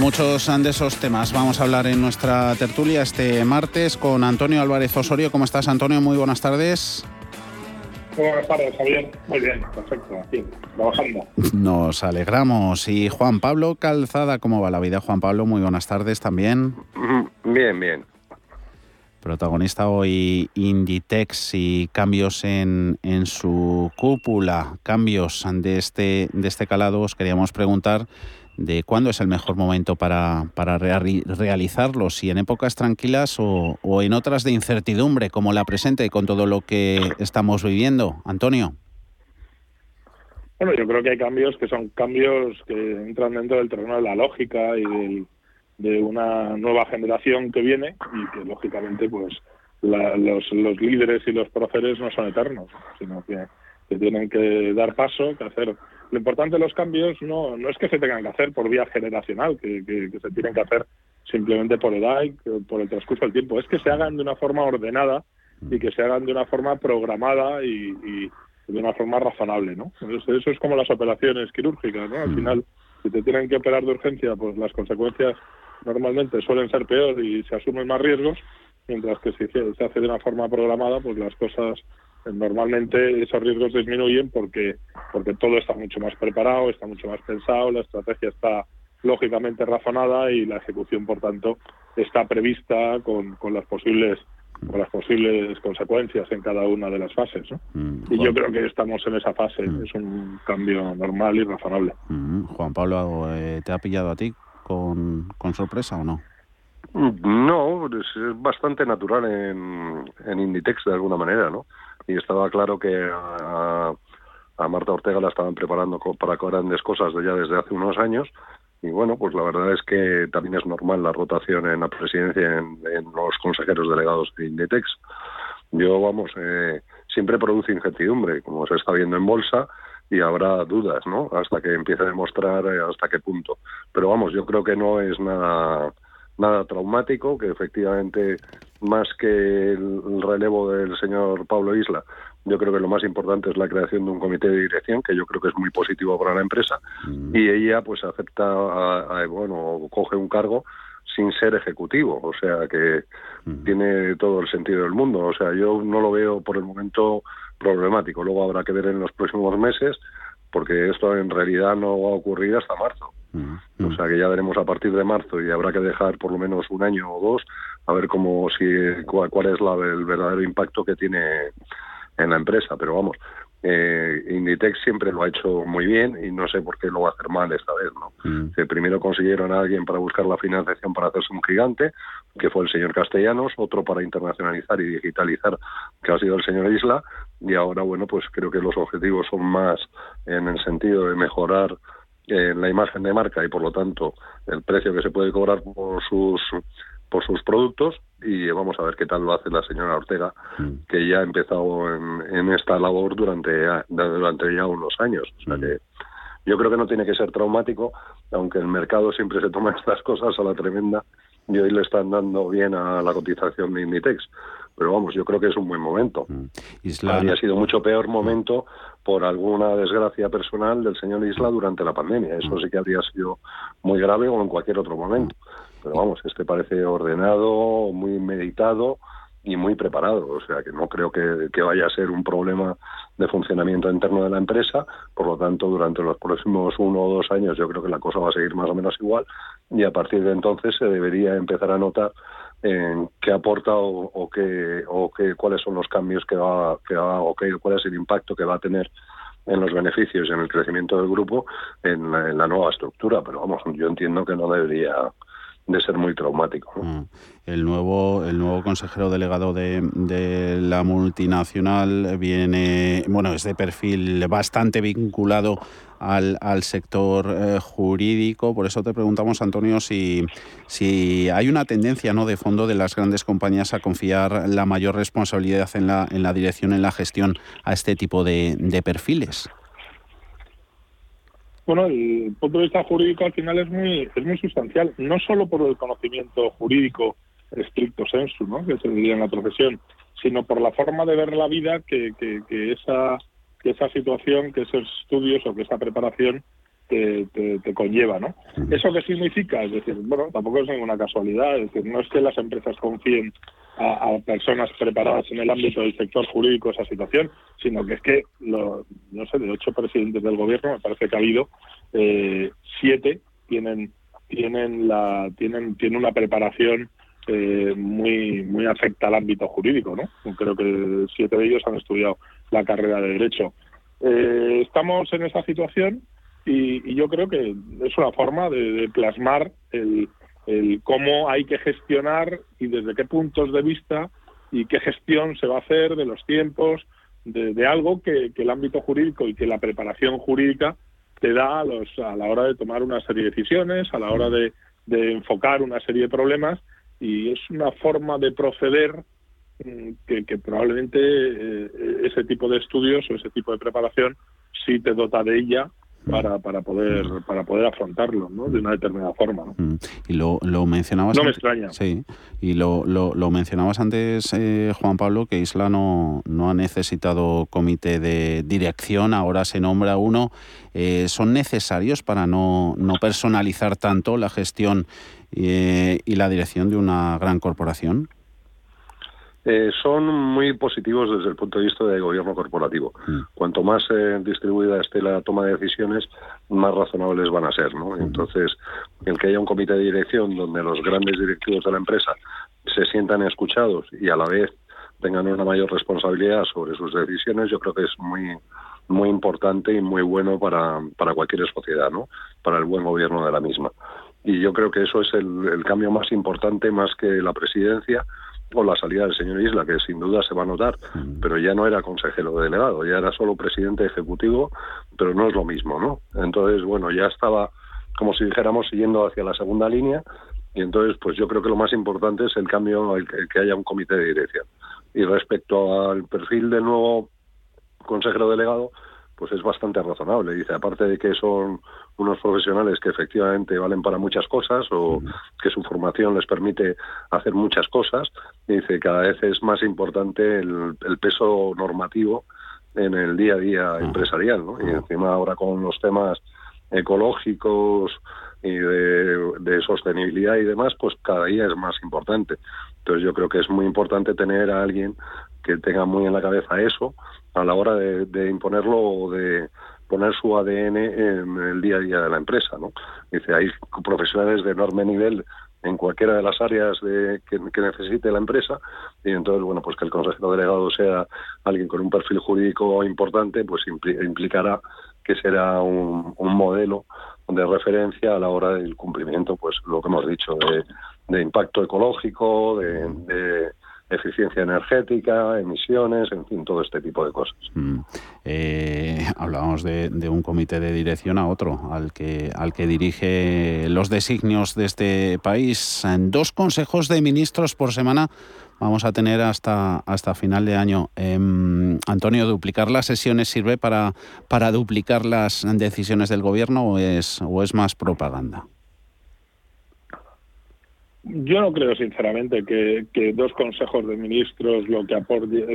De muchos de esos temas vamos a hablar en nuestra tertulia este martes con Antonio Álvarez Osorio. ¿Cómo estás, Antonio? Muy buenas tardes. Buenas tardes, Javier. Muy bien, perfecto. Aquí, trabajando. Nos alegramos. Y Juan Pablo Calzada, ¿cómo va la vida, Juan Pablo? Muy buenas tardes también. Bien, bien. Protagonista hoy Inditex y cambios en, en su cúpula, cambios de este, de este calado. Os queríamos preguntar de cuándo es el mejor momento para, para realizarlo, si en épocas tranquilas o, o, en otras de incertidumbre, como la presente, con todo lo que estamos viviendo. Antonio. Bueno, yo creo que hay cambios que son cambios que entran dentro del terreno de la lógica y de una nueva generación que viene y que lógicamente pues los, los líderes y los próceres no son eternos, sino que, tienen que dar paso, que hacer. Lo importante de los cambios no, no es que se tengan que hacer por vía generacional, que, que, se tienen que hacer simplemente por edad y por el transcurso del tiempo, es que se hagan de una forma ordenada y que se hagan de una forma programada y, de una forma razonable, ¿no? eso es como las operaciones quirúrgicas, ¿no? Al mm. final, si te tienen que operar de urgencia, pues las consecuencias normalmente suelen ser peor y se asumen más riesgos, mientras que si se hace de una forma programada, pues las cosas normalmente esos riesgos disminuyen porque porque todo está mucho más preparado, está mucho más pensado, la estrategia está lógicamente razonada y la ejecución, por tanto, está prevista con, con las posibles con las posibles consecuencias en cada una de las fases. ¿no? Mm, y yo creo que estamos en esa fase, mm. es un cambio normal y razonable. Mm, Juan Pablo, eh, ¿te ha pillado a ti con, con sorpresa o no? No, es, bastante natural en, en, Inditex de alguna manera, ¿no? Y estaba claro que a, Marta Ortega la estaban preparando para grandes cosas de ya desde hace unos años. Y bueno, pues la verdad es que también es normal la rotación en la presidencia en, los consejeros delegados de Inditex. Yo, vamos, eh, siempre produce incertidumbre, como se está viendo en bolsa, y habrá dudas, ¿no? Hasta que empiece a demostrar eh, hasta qué punto. Pero vamos, yo creo que no es nada nada traumático, que efectivamente más que el relevo del señor Pablo Isla, yo creo que lo más importante es la creación de un comité de dirección, que yo creo que es muy positivo para la empresa, mm. y ella pues acepta, a, bueno, coge un cargo sin ser ejecutivo, o sea que mm. tiene todo el sentido del mundo, o sea, yo no lo veo por el momento problemático, luego habrá que ver en los próximos meses, porque esto en realidad no va a ocurrir hasta marzo. O sea que ya veremos a partir de marzo y habrá que dejar por lo menos un año o dos a ver cómo si cuál, es la, el verdadero impacto que tiene en la empresa. Pero vamos, eh, Inditex siempre lo ha hecho muy bien y no sé por qué lo va a hacer mal esta vez. ¿no? Que primero consiguieron a alguien para buscar la financiación para hacerse un gigante, que fue el señor Castellanos, otro para internacionalizar y digitalizar, que ha sido el señor Isla, y ahora, bueno, pues creo que los objetivos son más en el sentido de mejorar en la imagen de marca y por lo tanto el precio que se puede cobrar por sus por sus productos y vamos a ver qué tal lo hace la señora Ortega mm. que ya ha empezado en, esta labor durante durante ya unos años o sea mm. que yo creo que no tiene que ser traumático aunque el mercado siempre se toma *laughs* estas cosas a la tremenda y hoy le están dando bien a la cotización de Inditex pero vamos, yo creo que es un buen momento. Mm. Habría sido mucho peor momento por alguna desgracia personal del señor Isla durante la pandemia. Eso sí que habría sido muy grave o en cualquier otro momento. Pero vamos, este parece ordenado, muy meditado y muy preparado. O sea, que no creo que, vaya a ser un problema de funcionamiento interno de la empresa. Por lo tanto, durante los próximos uno o dos años yo creo que la cosa va a seguir más o menos igual y a partir de entonces se debería empezar a notar en qué aporta o, qué, o qué, cuáles son los cambios que va, que va o qué, cuál es el impacto que va a tener en los beneficios y en el crecimiento del grupo en la, nueva estructura. Pero vamos, yo entiendo que no debería de ser muy traumático. Mm. El nuevo, el nuevo consejero delegado de, de, la multinacional viene, bueno, es de perfil bastante vinculado al, al sector eh, jurídico. Por eso te preguntamos, Antonio, si, si hay una tendencia ¿no? de fondo de las grandes compañías a confiar la mayor responsabilidad en la, en la dirección, en la gestión a este tipo de, de perfiles. Bueno, el punto de vista jurídico al final es muy, es muy sustancial, no solo por el conocimiento jurídico estricto sensu, ¿no? que se diría en la profesión, sino por la forma de ver la vida que, que, que esa que esa situación, que esos estudios o que esa preparación te, te, conlleva, ¿no? ¿Eso qué significa? Es decir, bueno, tampoco es ninguna casualidad, es decir, no es que las empresas confíen a, personas preparadas en el ámbito del sector jurídico esa situación, sino que es que, lo, no sé, de ocho presidentes del gobierno, me parece que ha habido eh, siete tienen tienen la tienen tienen una preparación eh, muy muy afecta al ámbito jurídico, ¿no? Creo que siete de ellos han estudiado la carrera de derecho. Eh, estamos en esa situación y, yo creo que es una forma de, plasmar el, el, cómo hay que gestionar y desde qué puntos de vista y qué gestión se va a hacer de los tiempos, de, algo que, el ámbito jurídico y que la preparación jurídica te da a, los, a la hora de tomar una serie de decisiones, a la hora de, enfocar una serie de problemas y es una forma de proceder mm, que, probablemente eh, ese tipo de estudios o ese tipo de preparación sí te dota de ella para, para poder para poder afrontarlo ¿no? de una determinada forma mm. y lo, lo mencionabas no me extraña. Sí. Y lo, lo, lo mencionabas antes eh, Juan Pablo que Isla no, no ha necesitado comité de dirección. Ahora se nombra uno. Eh, son necesarios para no, no personalizar tanto la gestión eh, y la dirección de una gran corporación eh, son muy positivos desde el punto de vista del gobierno corporativo. Mm. Cuanto más eh, distribuida esté la toma de decisiones, más razonables van a ser. ¿no? Mm. Entonces, el que haya un comité de dirección donde los grandes directivos de la empresa se sientan escuchados y a la vez tengan una mayor responsabilidad sobre sus decisiones, yo creo que es muy muy importante y muy bueno para, para cualquier sociedad, ¿no? para el buen gobierno de la misma. Y yo creo que eso es el, el cambio más importante, más que la presidencia, o la salida del señor Isla, que sin duda se va a notar, pero ya no era consejero delegado, ya era solo presidente ejecutivo, pero no es lo mismo, ¿no? Entonces, bueno, ya estaba, como si dijéramos, siguiendo hacia la segunda línea, y entonces, pues yo creo que lo más importante es el cambio, el que haya un comité de dirección. Y respecto al perfil del nuevo consejero delegado, pues es bastante razonable. Dice, aparte de que son unos profesionales que efectivamente valen para muchas cosas o que su formación les permite hacer muchas cosas, dice, cada vez es más importante el, peso normativo en el día a día empresarial, ¿no? Y encima ahora con los temas ecológicos y de, de, sostenibilidad y demás, pues cada día es más importante. Entonces yo creo que es muy importante tener a alguien que tenga muy en la cabeza eso a la hora de, imponerlo o de poner su ADN en el día a día de la empresa. ¿no? Dice, hay profesionales de enorme nivel en cualquiera de las áreas de, que, necesite la empresa y entonces, bueno, pues que el consejero delegado sea alguien con un perfil jurídico importante, pues implicará que será un, modelo de referencia a la hora del cumplimiento, pues lo que hemos dicho, de, impacto ecológico, de eficiencia energética, emisiones, en fin, todo este tipo de cosas. Mm. Eh, hablábamos de, un comité de dirección a otro, al que, al que dirige los designios de este país. En dos consejos de ministros por semana vamos a tener hasta, hasta final de año. Em, Antonio, ¿duplicar las sesiones sirve para, para duplicar las decisiones del gobierno o es, o es más propaganda? Yo no creo sinceramente que, dos consejos de ministros lo que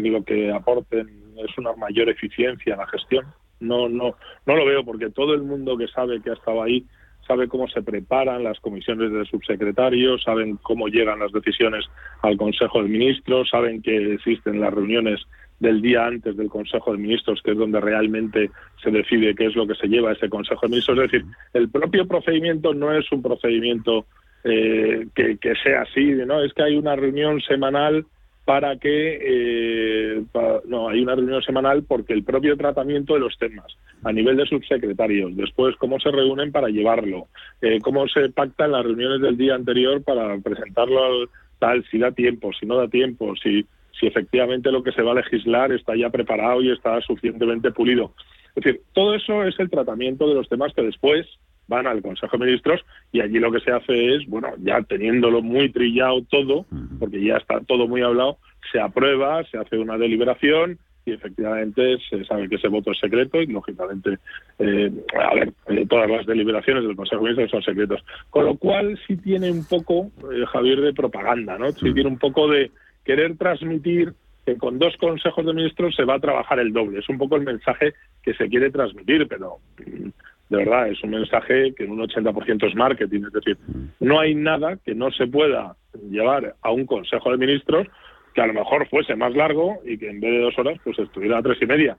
lo que aporten es una mayor eficiencia en la gestión. No, no, no lo veo porque todo el mundo que sabe que ha estado ahí sabe cómo se preparan las comisiones de subsecretarios, saben cómo llegan las decisiones al Consejo de Ministros, saben que existen las reuniones del día antes del Consejo de Ministros, que es donde realmente se decide qué es lo que se lleva a ese Consejo de Ministros. Es decir, el propio procedimiento no es un procedimiento eh, que, sea así, ¿no? Es que hay una reunión semanal para que eh, no hay una reunión semanal porque el propio tratamiento de los temas a nivel de subsecretarios después cómo se reúnen para llevarlo eh, cómo se pactan las reuniones del día anterior para presentarlo al tal si da tiempo si no da tiempo si si efectivamente lo que se va a legislar está ya preparado y está suficientemente pulido es decir todo eso es el tratamiento de los temas que después van al Consejo de Ministros y allí lo que se hace es, bueno, ya teniéndolo muy trillado todo, porque ya está todo muy hablado, se aprueba, se hace una deliberación y efectivamente se sabe que ese voto es secreto y lógicamente, eh, a ver, eh, todas las deliberaciones del Consejo de Ministros son secretos. Con lo cual sí tiene un poco, eh, Javier, de propaganda, ¿no? Sí tiene un poco de querer transmitir que con dos consejos de ministros se va a trabajar el doble. Es un poco el mensaje que se quiere transmitir, pero mm, de verdad, es un mensaje que en un 80% es marketing. Es decir, no hay nada que no se pueda llevar a un Consejo de Ministros que a lo mejor fuese más largo y que en vez de dos horas pues estuviera a tres y media.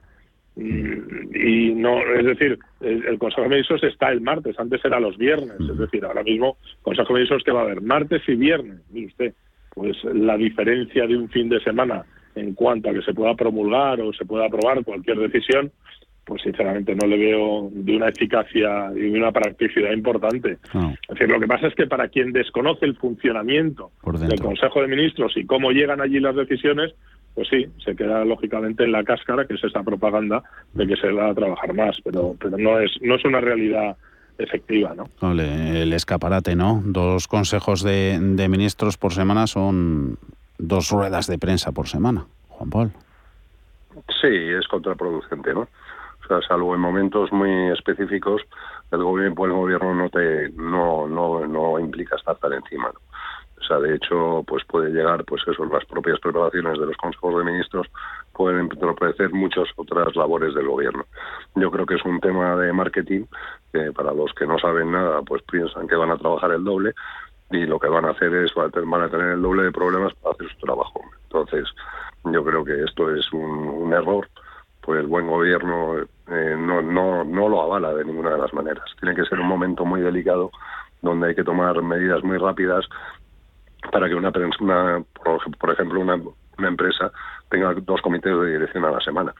Mm, y no, es decir, el, Consejo de Ministros está el martes, antes era los viernes, es decir, ahora mismo Consejo de Ministros que va a haber martes y viernes, mire usted, pues la diferencia de un fin de semana en cuanto a que se pueda promulgar o se pueda aprobar cualquier decisión, pues sinceramente no le veo de una eficacia y de una practicidad importante. Es decir, lo que pasa es que para quien desconoce el funcionamiento del Consejo de Ministros y cómo llegan allí las decisiones, pues sí, se queda lógicamente en la cáscara, que es esa propaganda de que se va a trabajar más, pero, pero no es no es una realidad efectiva, ¿no? el escaparate, ¿no? Dos consejos de, de ministros por semana son dos ruedas de prensa por semana, Juan Paul. Sí, es contraproducente, ¿no? O sea, salvo en momentos muy específicos, el gobierno, el gobierno no te no, no, no implica estar tan encima. O sea, de hecho, pues puede llegar, pues eso, las propias preparaciones de los consejos de ministros pueden entorpecer muchas otras labores del gobierno. Yo creo que es un tema de marketing que para los que no saben nada, pues piensan que van a trabajar el doble y lo que van a hacer es van a tener el doble de problemas para hacer su trabajo. Entonces, yo creo que esto es un error, pues el buen gobierno eh, no, no, no lo avala de ninguna de las maneras. Tiene que ser un momento muy delicado donde hay que tomar medidas muy rápidas para que una, una por ejemplo, una, una empresa tenga dos comités de dirección a la semana.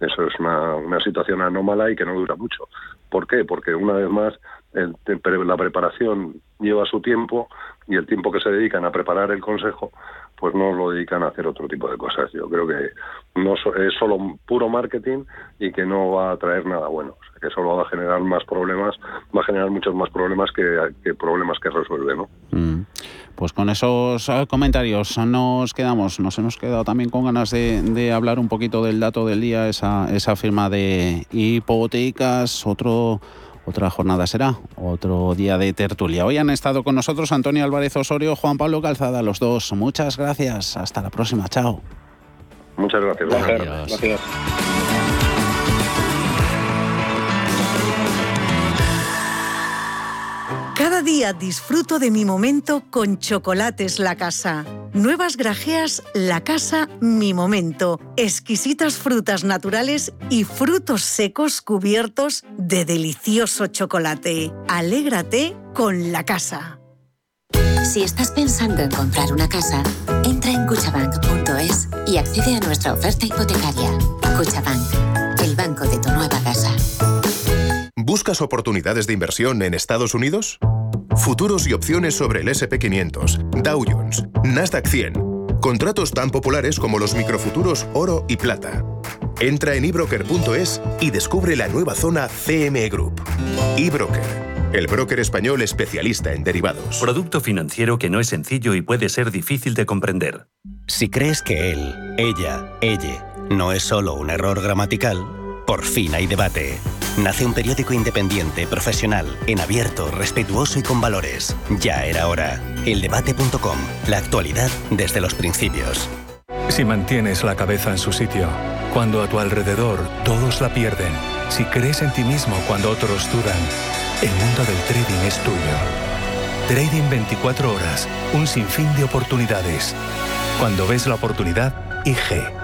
Eso es una, una situación anómala y que no dura mucho. ¿Por qué? Porque una vez más el, la preparación lleva su tiempo y el tiempo que se dedican a preparar el consejo pues no lo dedican a hacer otro tipo de cosas. Yo creo que no es solo puro marketing y que no va a traer nada bueno. O sea, que solo va a generar más problemas, va a generar muchos más problemas que, problemas que resuelve, ¿no? Mm. Pues con esos ah, comentarios nos quedamos. Nos hemos quedado también con ganas de, de, hablar un poquito del dato del día, esa, esa firma de hipotecas, otro otra jornada será, otro día de tertulia. Hoy han estado con nosotros Antonio Álvarez Osorio, Juan Pablo Calzada, los dos. Muchas gracias. Hasta la próxima. Chao. Muchas gracias. gracias. Cada día disfruto de mi momento con Chocolates La Casa. Nuevas grajeas La Casa Mi Momento. Exquisitas frutas naturales y frutos secos cubiertos de delicioso chocolate. Alégrate con La Casa. Si estás pensando en comprar una casa, entra en cuchabank.es y accede a nuestra oferta hipotecaria. Cuchabank, el banco de tu nueva casa. ¿Buscas oportunidades de inversión en Estados Unidos? Futuros y opciones sobre el SP500, Dow Jones, Nasdaq 100. Contratos tan populares como los microfuturos oro y plata. Entra en ebroker.es y descubre la nueva zona CME Group. eBroker, el broker español especialista en derivados. Producto financiero que no es sencillo y puede ser difícil de comprender. Si crees que él, ella, ella no es solo un error gramatical, por fin hay debate. Nace un periódico independiente, profesional, en abierto, respetuoso y con valores. Ya era hora. Eldebate.com. La actualidad desde los principios. Si mantienes la cabeza en su sitio, cuando a tu alrededor todos la pierden, si crees en ti mismo cuando otros dudan, el mundo del trading es tuyo. Trading 24 horas, un sinfín de oportunidades. Cuando ves la oportunidad, IG.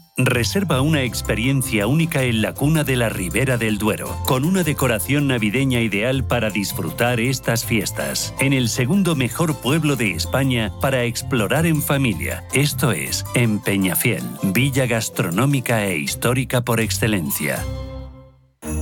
Reserva una experiencia única en la cuna de la Ribera del Duero, con una decoración navideña ideal para disfrutar estas fiestas, en el segundo mejor pueblo de España para explorar en familia, esto es, en Peñafiel, villa gastronómica e histórica por excelencia.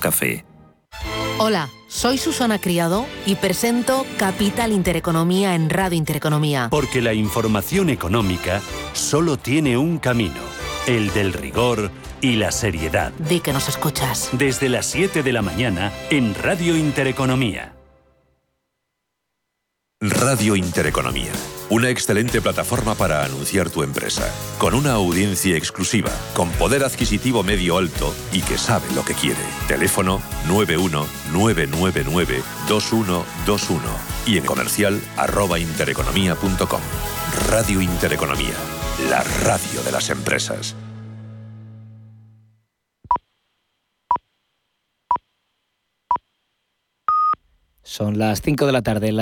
café. Hola, soy Susana Criado y presento Capital Intereconomía en Radio Intereconomía. Porque la información económica solo tiene un camino, el del rigor y la seriedad. Di que nos escuchas. Desde las 7 de la mañana en Radio Intereconomía. Radio Intereconomía, una excelente plataforma para anunciar tu empresa, con una audiencia exclusiva, con poder adquisitivo medio alto y que sabe lo que quiere. Teléfono 919992121 y en comercial arroba intereconomía.com. Radio Intereconomía la radio de las empresas. Son las 5 de la tarde.